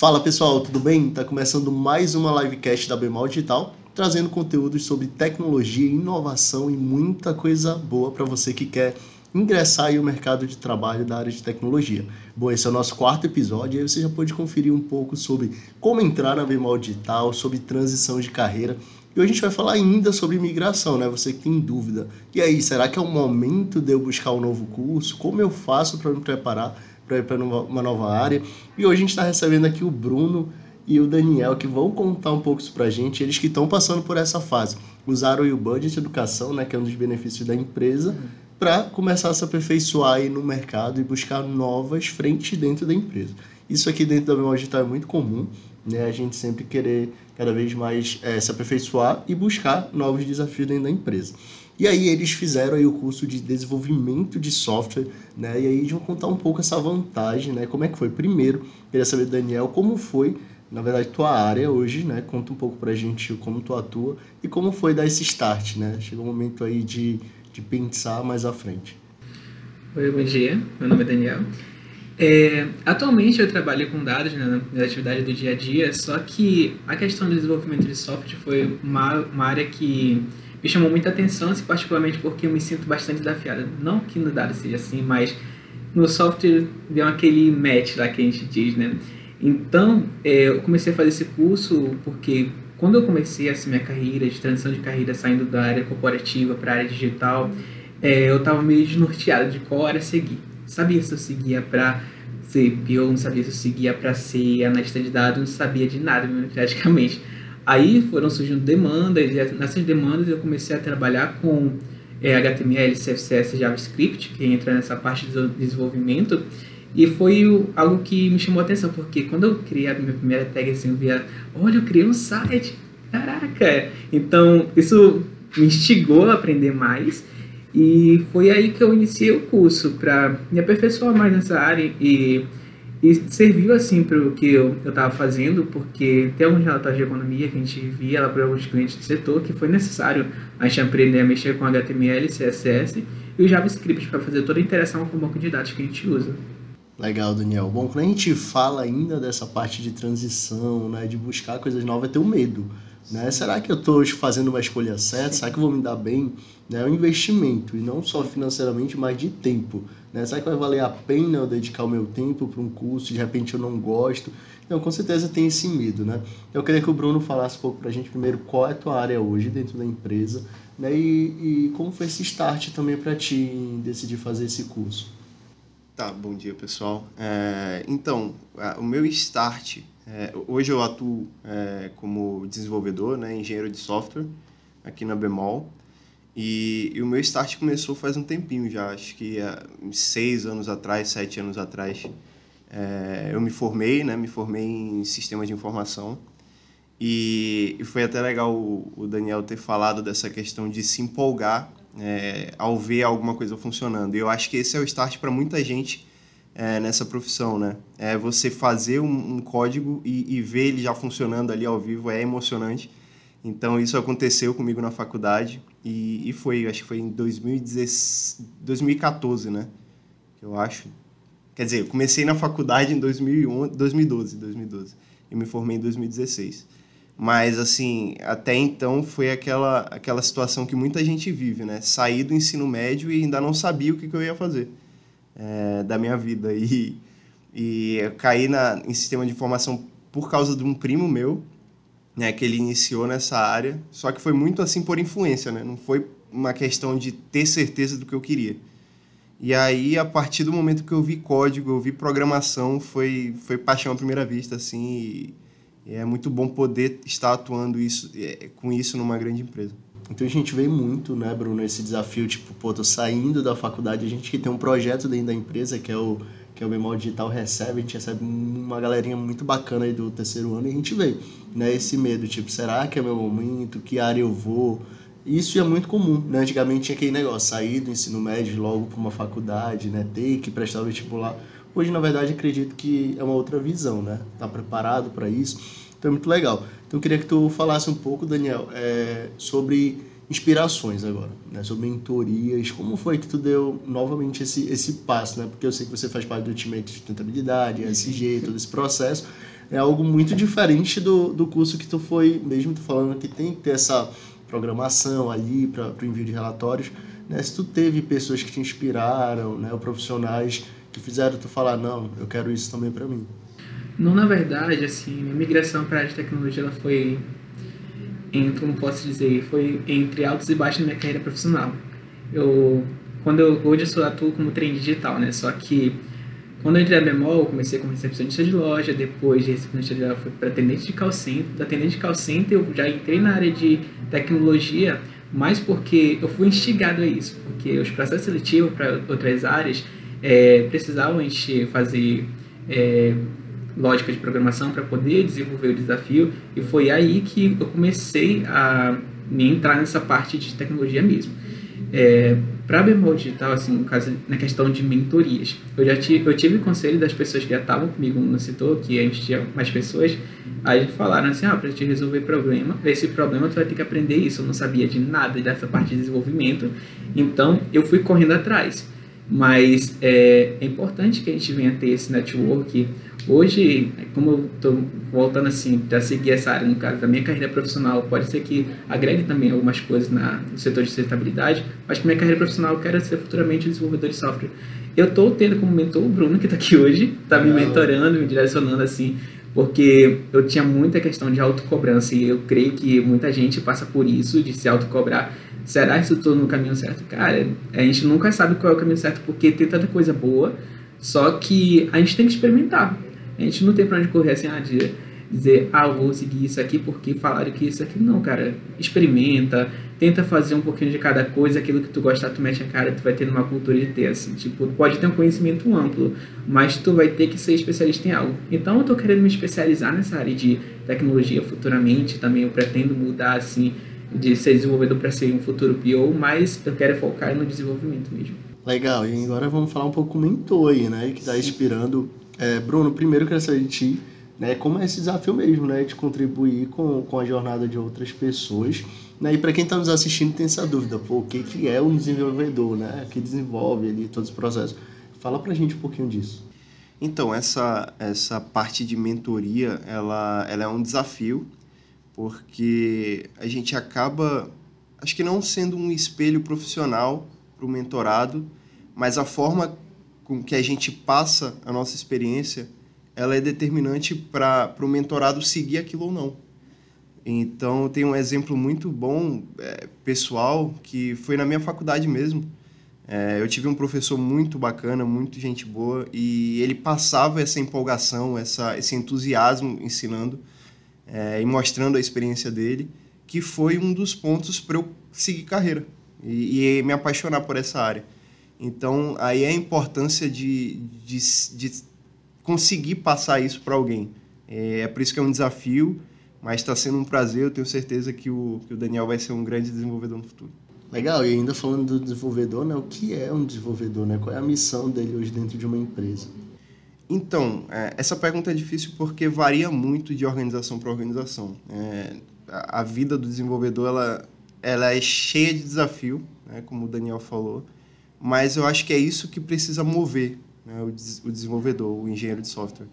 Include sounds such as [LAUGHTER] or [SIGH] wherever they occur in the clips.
Fala pessoal, tudo bem? Tá começando mais uma livecast da Bemal Digital, trazendo conteúdos sobre tecnologia, inovação e muita coisa boa para você que quer ingressar no mercado de trabalho da área de tecnologia. Bom, esse é o nosso quarto episódio e aí você já pode conferir um pouco sobre como entrar na Bemal Digital, sobre transição de carreira. E hoje a gente vai falar ainda sobre migração, né? Você que tem dúvida. E aí, será que é o momento de eu buscar um novo curso? Como eu faço para me preparar para ir para uma nova área? E hoje a gente está recebendo aqui o Bruno e o Daniel, que vão contar um pouco isso para a gente. Eles que estão passando por essa fase. Usaram o Budget Educação, né? Que é um dos benefícios da empresa, para começar a se aperfeiçoar aí no mercado e buscar novas frentes dentro da empresa. Isso aqui dentro da Memória Digital é muito comum né? A gente sempre querer cada vez mais é, se aperfeiçoar e buscar novos desafios dentro da empresa. E aí eles fizeram aí o curso de desenvolvimento de software, né? E aí eles vão contar um pouco essa vantagem, né? Como é que foi? Primeiro, queria saber, Daniel, como foi, na verdade, tua área hoje, né? Conta um pouco pra gente como tu atua e como foi dar esse start, né? Chegou o um momento aí de, de pensar mais à frente. Oi, bom dia. Meu nome é Daniel. É, atualmente eu trabalho com dados né, na atividade do dia a dia, só que a questão do desenvolvimento de software foi uma, uma área que me chamou muita atenção, assim, particularmente porque eu me sinto bastante desafiada. Não que no dado seja assim, mas no software deu aquele match lá que a gente diz, né? Então, é, eu comecei a fazer esse curso porque quando eu comecei essa minha carreira de transição de carreira saindo da área corporativa para a área digital, é, eu estava meio desnorteado de qual área seguir sabia se eu seguia para ser PO, não sabia se eu seguia para ser analista de dados, não sabia de nada praticamente. Aí foram surgindo demandas, e nessas demandas eu comecei a trabalhar com é, HTML, CSS, JavaScript, que entra nessa parte do desenvolvimento, e foi algo que me chamou a atenção, porque quando eu criei a minha primeira tag, assim, eu via, olha, eu criei um site, caraca! Então, isso me instigou a aprender mais, e foi aí que eu iniciei o curso para me aperfeiçoar mais nessa área e, e serviu assim para o que eu estava fazendo, porque tem alguns relatórios de economia que a gente via lá para alguns clientes do setor que foi necessário a gente aprender a mexer com HTML, CSS e o JavaScript para fazer toda a interação com o banco de dados que a gente usa. Legal, Daniel. Bom, quando a gente fala ainda dessa parte de transição, né, de buscar coisas novas, é ter o medo. Né? Será que eu estou fazendo uma escolha certa? Será que eu vou me dar bem? Né? É um investimento, e não só financeiramente, mas de tempo. Né? Será que vai valer a pena eu dedicar o meu tempo para um curso de repente eu não gosto? Então, com certeza tem esse medo. Né? Eu queria que o Bruno falasse um pouco para a gente primeiro qual é a tua área hoje dentro da empresa né? e, e como foi esse start também para ti em decidir fazer esse curso. Tá, bom dia pessoal. É, então, o meu start, é, hoje eu atuo é, como desenvolvedor, né, engenheiro de software aqui na Bemol. E, e, o meu start começou faz um tempinho já, acho que há seis anos atrás, sete anos atrás. É, eu me formei, né, me formei em sistemas de informação. E, e foi até legal o, o Daniel ter falado dessa questão de se empolgar é, ao ver alguma coisa funcionando. E eu acho que esse é o start para muita gente é, nessa profissão, né? É você fazer um, um código e, e, ver ele já funcionando ali ao vivo é emocionante. Então isso aconteceu comigo na faculdade e, e foi, acho que foi em 2016, 2014, né? Eu acho. Quer dizer, eu comecei na faculdade em 2011, 2012, 2012 e me formei em 2016. Mas, assim, até então foi aquela, aquela situação que muita gente vive, né? Saí do ensino médio e ainda não sabia o que, que eu ia fazer é, da minha vida. E, e eu caí na, em sistema de informação por causa de um primo meu, né? Que ele iniciou nessa área. Só que foi muito, assim, por influência, né? Não foi uma questão de ter certeza do que eu queria. E aí, a partir do momento que eu vi código, eu vi programação, foi, foi paixão à primeira vista, assim, e, é muito bom poder estar atuando isso, é, com isso numa grande empresa. Então a gente vê muito, né, Bruno, esse desafio, tipo, pô, tô saindo da faculdade, a gente que tem um projeto dentro da empresa, que é o que é o Bemol Digital recebe, a gente recebe uma galerinha muito bacana aí do terceiro ano e a gente vê, né, esse medo, tipo, será que é meu momento? Que área eu vou? Isso é muito comum, né? Antigamente tinha aquele negócio, sair do ensino médio logo para uma faculdade, né, ter que prestar o vestibular. Hoje, na verdade, acredito que é uma outra visão, né? Tá preparado para isso? Então é muito legal. Então eu queria que tu falasse um pouco, Daniel, é, sobre inspirações agora, né? Sobre mentorias. Como foi que tu deu novamente esse, esse passo, né? Porque eu sei que você faz parte do time de sustentabilidade, SG, [LAUGHS] todo esse processo. é algo muito diferente do, do curso que tu foi, mesmo tu falando que tem que ter essa programação ali para o envio de relatórios, né? Se tu teve pessoas que te inspiraram, né? Ou profissionais que fizeram tu falar, não, eu quero isso também para mim. Não, na verdade, assim, minha migração para a área de tecnologia ela foi, em, como posso dizer, foi entre altos e baixos na minha carreira profissional. Eu, quando eu, hoje eu sou atuo como trainee digital, né? Só que quando eu entrei na Bemol, comecei como recepcionista de loja, depois de recepcionista de loja fui para atendente de call center. Da atendente de call center eu já entrei na área de tecnologia, mas porque eu fui instigado a isso, porque os processos seletivos para outras áreas é, precisavam a gente fazer é, lógica de programação para poder desenvolver o desafio e foi aí que eu comecei a me entrar nessa parte de tecnologia mesmo. É, para bemol digital, assim, no caso, na questão de mentorias, eu já tive, eu tive conselho das pessoas que já estavam comigo no setor, que a gente tinha mais pessoas, aí falaram assim, ah, para te resolver problema, esse problema tu vai ter que aprender isso. Eu não sabia de nada dessa parte de desenvolvimento, então eu fui correndo atrás. Mas é, é importante que a gente venha ter esse network Hoje, como eu estou voltando assim para seguir essa área, no caso da minha carreira profissional, pode ser que agregue também algumas coisas na, no setor de sustentabilidade, mas para minha carreira profissional eu quero ser futuramente desenvolvedor de software. Eu estou tendo como mentor o Bruno, que está aqui hoje, está me mentorando, me direcionando assim, porque eu tinha muita questão de autocobrança e eu creio que muita gente passa por isso, de se autocobrar. Será que estou no caminho certo? Cara, a gente nunca sabe qual é o caminho certo porque tem tanta coisa boa, só que a gente tem que experimentar. A gente não tem pra onde correr assim, ah, de dizer, ah, vou seguir isso aqui porque falaram que isso aqui. Não, cara. Experimenta, tenta fazer um pouquinho de cada coisa, aquilo que tu gostar, tu mete a cara, tu vai ter uma cultura de ter, assim. Tipo, pode ter um conhecimento amplo, mas tu vai ter que ser especialista em algo. Então eu tô querendo me especializar nessa área de tecnologia futuramente, também eu pretendo mudar, assim, de ser desenvolvedor para ser um futuro PO, mas eu quero focar no desenvolvimento mesmo. Legal, e agora vamos falar um pouco com o mentor aí, né, que está inspirando é, Bruno, primeiro eu quero saber de ti, né, como é esse desafio mesmo, né, de contribuir com, com a jornada de outras pessoas. Né, e para quem está nos assistindo tem essa dúvida, pô, o que, que é um desenvolvedor, né, que desenvolve ali todos os processos. Fala para a gente um pouquinho disso. Então, essa, essa parte de mentoria, ela, ela é um desafio, porque a gente acaba, acho que não sendo um espelho profissional para o mentorado, mas a forma com que a gente passa a nossa experiência, ela é determinante para o mentorado seguir aquilo ou não. Então, tem um exemplo muito bom, é, pessoal, que foi na minha faculdade mesmo. É, eu tive um professor muito bacana, muito gente boa, e ele passava essa empolgação, essa, esse entusiasmo ensinando é, e mostrando a experiência dele, que foi um dos pontos para eu seguir carreira e, e me apaixonar por essa área. Então, aí é a importância de, de, de conseguir passar isso para alguém. É, é, por isso que é um desafio, mas está sendo um prazer. Eu tenho certeza que o, que o Daniel vai ser um grande desenvolvedor no futuro. Legal, e ainda falando do desenvolvedor, né, o que é um desenvolvedor? Né? Qual é a missão dele hoje dentro de uma empresa? Então, é, essa pergunta é difícil porque varia muito de organização para organização. É, a, a, vida do desenvolvedor ela, ela é cheia de desafio, né, como o Daniel falou mas eu acho que é isso que precisa mover né, o, des o desenvolvedor, o engenheiro de software.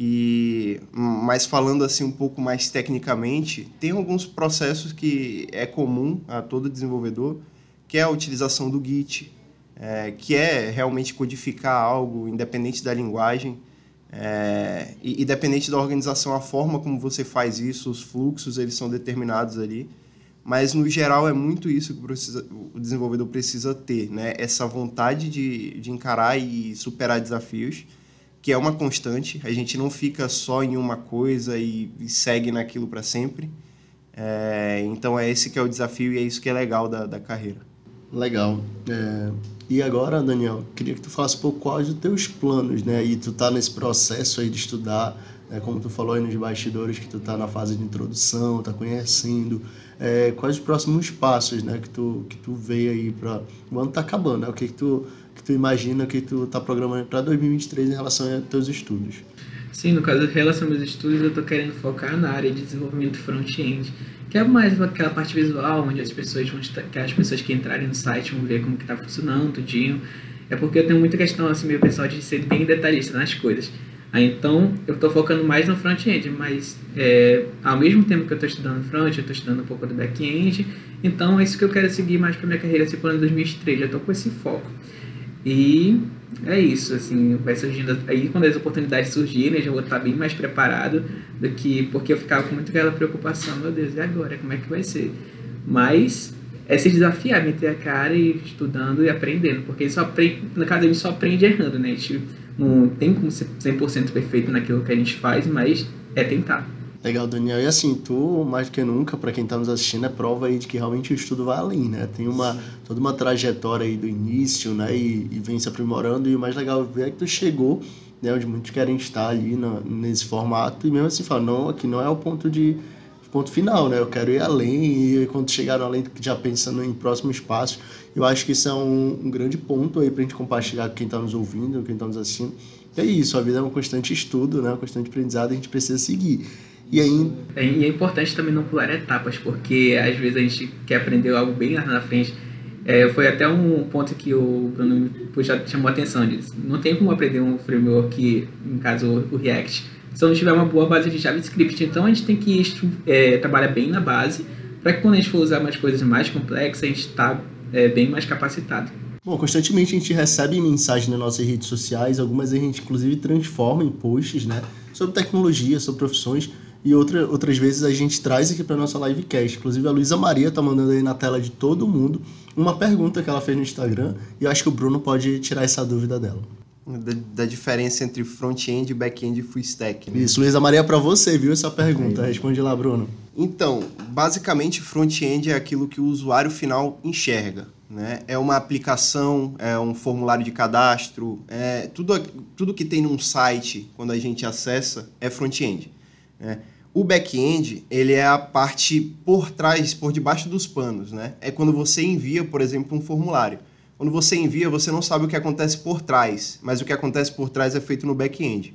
E, mas falando assim um pouco mais tecnicamente, tem alguns processos que é comum a todo desenvolvedor, que é a utilização do Git, é, que é realmente codificar algo independente da linguagem, é, e independente da organização, a forma como você faz isso, os fluxos, eles são determinados ali. Mas, no geral, é muito isso que precisa, o desenvolvedor precisa ter, né? Essa vontade de, de encarar e superar desafios, que é uma constante. A gente não fica só em uma coisa e, e segue naquilo para sempre. É, então, é esse que é o desafio e é isso que é legal da, da carreira. Legal. É, e agora, Daniel, queria que tu falasse um pouco quais os teus planos, né? E tu tá nesse processo aí de estudar, né? como tu falou aí nos bastidores, que tu tá na fase de introdução, tá conhecendo, é, quais os próximos passos, né, que tu, que tu vê aí para o ano tá acabando, né? O que que tu, que tu imagina, que tu tá programando para 2023 em relação aos teus estudos? Sim, no caso, em relação aos meus estudos, eu tô querendo focar na área de desenvolvimento front-end, que é mais aquela parte visual, onde as pessoas vão que as pessoas que entrarem no site vão ver como que tá funcionando, tudinho. É porque eu tenho muita questão, assim, meio pessoal de ser bem detalhista nas coisas. Então, eu estou focando mais no front-end, mas é, ao mesmo tempo que eu estou estudando front, eu estou estudando um pouco do back-end. Então, é isso que eu quero seguir mais para minha carreira, plano de 2003. Já estou com esse foco. E é isso, assim, vai surgindo. Aí, quando as oportunidades surgirem, já vou estar bem mais preparado do que. Porque eu ficava com muito aquela preocupação: meu Deus, e agora? Como é que vai ser? Mas é se desafiar, meter a cara e estudando e aprendendo, porque só aprende, na casa a gente só aprende errando, né? A gente não tem como ser 100% perfeito naquilo que a gente faz, mas é tentar. Legal, Daniel. E assim, tu, mais do que nunca, para quem está nos assistindo, é prova aí de que realmente o estudo vai além, né? Tem uma, toda uma trajetória aí do início, né? E, e vem se aprimorando. E o mais legal ver é que tu chegou, né? Onde muitos querem estar ali no, nesse formato. E mesmo assim, fala, não, aqui não é o ponto de ponto final, né? Eu quero ir além e quando chegar além, já pensando em próximos passos, eu acho que isso é um, um grande ponto aí para a gente compartilhar com quem está nos ouvindo, quem está nos assistindo. E é isso, a vida é um constante estudo, né? Um constante aprendizado, a gente precisa seguir. E aí... É, e é importante também não pular etapas, porque às vezes a gente quer aprender algo bem lá na frente. É, foi até um ponto que o Bruno já chamou a atenção disso. Não tem como aprender um framework, no caso o React, se não tiver uma boa base de JavaScript. Então a gente tem que é, trabalhar bem na base, para que quando a gente for usar umas coisas mais complexas, a gente está é, bem mais capacitado. Bom, constantemente a gente recebe mensagens nas nossas redes sociais, algumas a gente inclusive transforma em posts, né, sobre tecnologia, sobre profissões, e outra, outras vezes a gente traz aqui para nossa livecast. Inclusive a Luísa Maria tá mandando aí na tela de todo mundo uma pergunta que ela fez no Instagram, e eu acho que o Bruno pode tirar essa dúvida dela da, da diferença entre front-end, back-end e full stack. Né? Isso, Luísa Maria, para você, viu essa pergunta? Responde lá, Bruno. Então, basicamente, front-end é aquilo que o usuário final enxerga. Né? É uma aplicação, é um formulário de cadastro, é tudo, tudo que tem num site, quando a gente acessa, é front-end. Né? O back-end, ele é a parte por trás, por debaixo dos panos. Né? É quando você envia, por exemplo, um formulário. Quando você envia, você não sabe o que acontece por trás, mas o que acontece por trás é feito no back-end.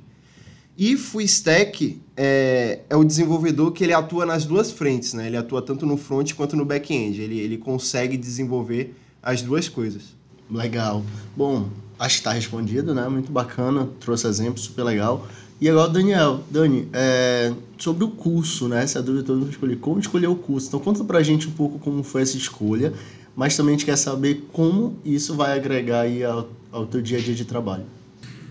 E full stack é, é, o desenvolvedor que ele atua nas duas frentes, né? Ele atua tanto no front quanto no back-end. Ele, ele consegue desenvolver as duas coisas. Legal. Bom, acho que está respondido, né? Muito bacana, trouxe exemplo, super legal. E agora, Daniel, Dani, é, sobre o curso, né? Essa dúvida toda escolher. Como escolher o curso? Então, conta pra gente um pouco como foi essa escolha mas também a gente quer saber como isso vai agregar aí ao, ao teu dia a dia de trabalho.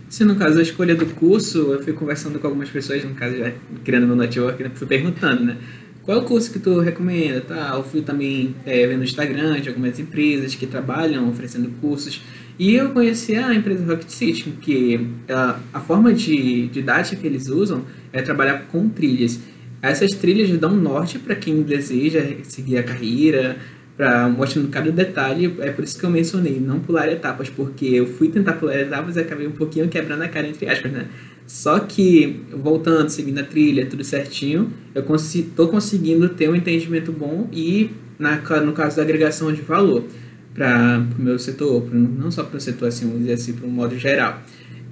Se no caso a escolha do curso, eu fui conversando com algumas pessoas, no caso já criando meu network, né, fui perguntando, né? Qual é o curso que tu recomenda? Tá? Eu fui também é, vendo no Instagram de algumas empresas que trabalham oferecendo cursos. E eu conheci a empresa Rocket City, que a, a forma de didática que eles usam é trabalhar com trilhas. Essas trilhas dão norte para quem deseja seguir a carreira, para mostrando cada detalhe. É por isso que eu mencionei, não pular etapas, porque eu fui tentar pular etapas e acabei um pouquinho quebrando a cara, entre aspas, né? Só que, voltando, seguindo a trilha, tudo certinho, eu consi tô conseguindo ter um entendimento bom e, na, no caso da agregação de valor para o meu setor, pro, não só para o setor, assim, vamos dizer assim, para um modo geral.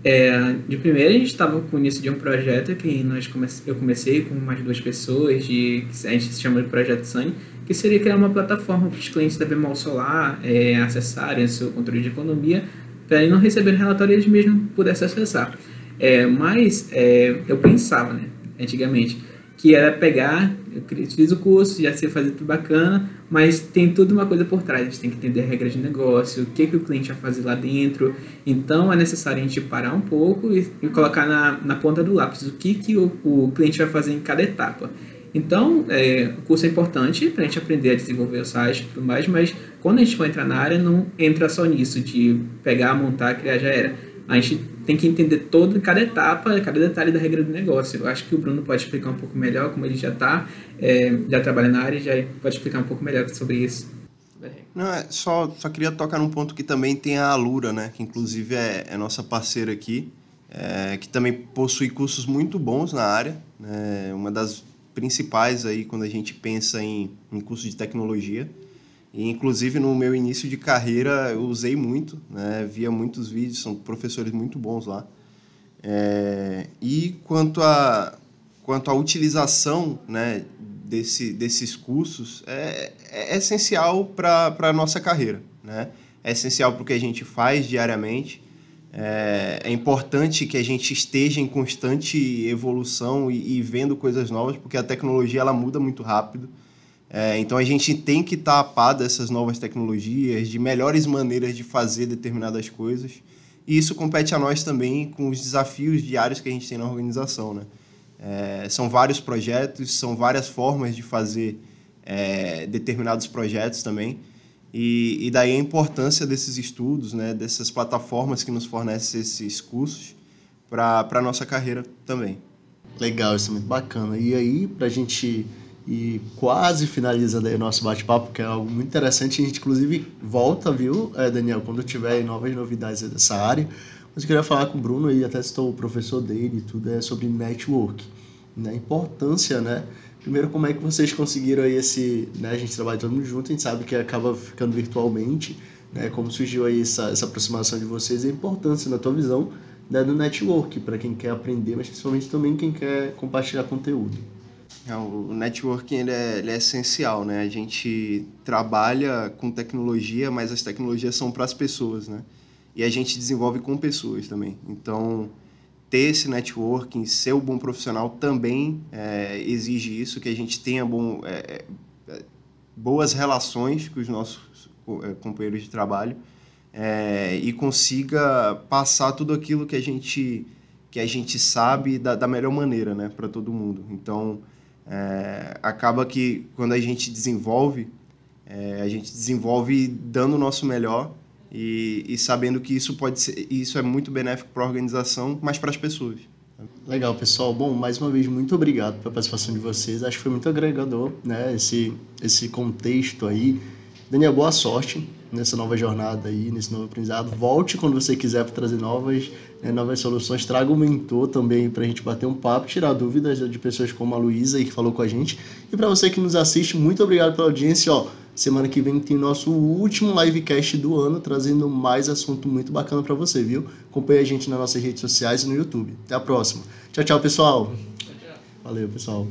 É, de primeira, a gente estava com o início de um projeto que nós come eu comecei com mais duas pessoas, de, a gente se chama de Projeto Sunny, que seria criar uma plataforma para os clientes da Bemol Solar é, acessarem o seu controle de economia, para não receber relatório eles mesmos pudessem acessar. É, mas é, eu pensava, né, antigamente, que era pegar, eu fiz o curso, já sei fazer tudo bacana, mas tem tudo uma coisa por trás. A gente tem que entender a regra de negócio, o que, que o cliente vai fazer lá dentro. Então é necessário a gente parar um pouco e, e colocar na, na ponta do lápis o que, que o, o cliente vai fazer em cada etapa. Então, é, o curso é importante para a gente aprender a desenvolver o site e tudo mais, mas quando a gente for entrar na área, não entra só nisso, de pegar, montar, criar, já era. A gente tem que entender toda, cada etapa, cada detalhe da regra do negócio. Eu acho que o Bruno pode explicar um pouco melhor, como ele já está, é, já trabalha na área, já pode explicar um pouco melhor sobre isso. Não, é, só, só queria tocar num ponto que também tem a Alura, né? Que inclusive é, é nossa parceira aqui, é, que também possui cursos muito bons na área. Né? Uma das principais aí quando a gente pensa em, em curso de tecnologia. E, inclusive, no meu início de carreira, eu usei muito, né? via muitos vídeos, são professores muito bons lá. É, e quanto à quanto à utilização né, desse, desses cursos, é, é essencial para a nossa carreira. Né? É essencial para o que a gente faz diariamente. É, é, importante que a gente esteja em constante evolução e, e, vendo coisas novas, porque a tecnologia ela muda muito rápido. É, então a gente tem que estar a par dessas novas tecnologias, de melhores maneiras de fazer determinadas coisas. E isso compete a nós também com os desafios diários que a gente tem na organização. Né? É, são vários projetos, são várias formas de fazer é, determinados projetos também. E, e daí a importância desses estudos, né, dessas plataformas que nos fornecem esses cursos para a nossa carreira também. Legal, isso é muito bacana. E aí, para a gente ir quase finalizando aí o nosso bate-papo, que é algo muito interessante, a gente inclusive volta, viu, é, Daniel, quando tiver novas novidades dessa área. Mas eu queria falar com o Bruno aí, até estou o professor dele e tudo, é sobre network, né? Importância, né? Primeiro, como é que vocês conseguiram aí esse, né, a gente trabalha todo mundo junto, a gente sabe que acaba ficando virtualmente, né, como surgiu aí essa, essa aproximação de vocês e a importância, na tua visão, né, do network, para quem quer aprender, mas principalmente também quem quer compartilhar conteúdo. É, o networking ele é, ele é essencial, né? A gente trabalha com tecnologia, mas as tecnologias são para as pessoas, né? E a gente desenvolve com pessoas também. Então, ter esse networking, ser o bom profissional também é, exige isso, que a gente tenha bom, é, é boas relações com os nossos é, companheiros de trabalho e consiga passar tudo aquilo que a gente que a gente sabe da, da melhor maneira, né, para todo mundo. Então, é, acaba que quando a gente desenvolve, a gente desenvolve dando o nosso melhor e, e sabendo que isso pode ser, isso é muito benéfico para a organização, mas para as pessoas. Legal, pessoal. Bom, mais uma vez, muito obrigado pela participação de vocês. Acho que foi muito agregador, né? Esse, esse contexto aí. Daniel, boa sorte nessa nova jornada aí, nesse novo aprendizado. Volte quando você quiser para trazer novas, né, novas soluções. Traga um mentor também para a gente bater um papo, tirar dúvidas de pessoas como a Luísa aí que falou com a gente. E para você que nos assiste, muito obrigado pela audiência. Ó, Semana que vem tem nosso último livecast do ano, trazendo mais assunto muito bacana para você, viu? Acompanhe a gente nas nossas redes sociais e no YouTube. Até a próxima. Tchau, tchau, pessoal. Valeu, pessoal.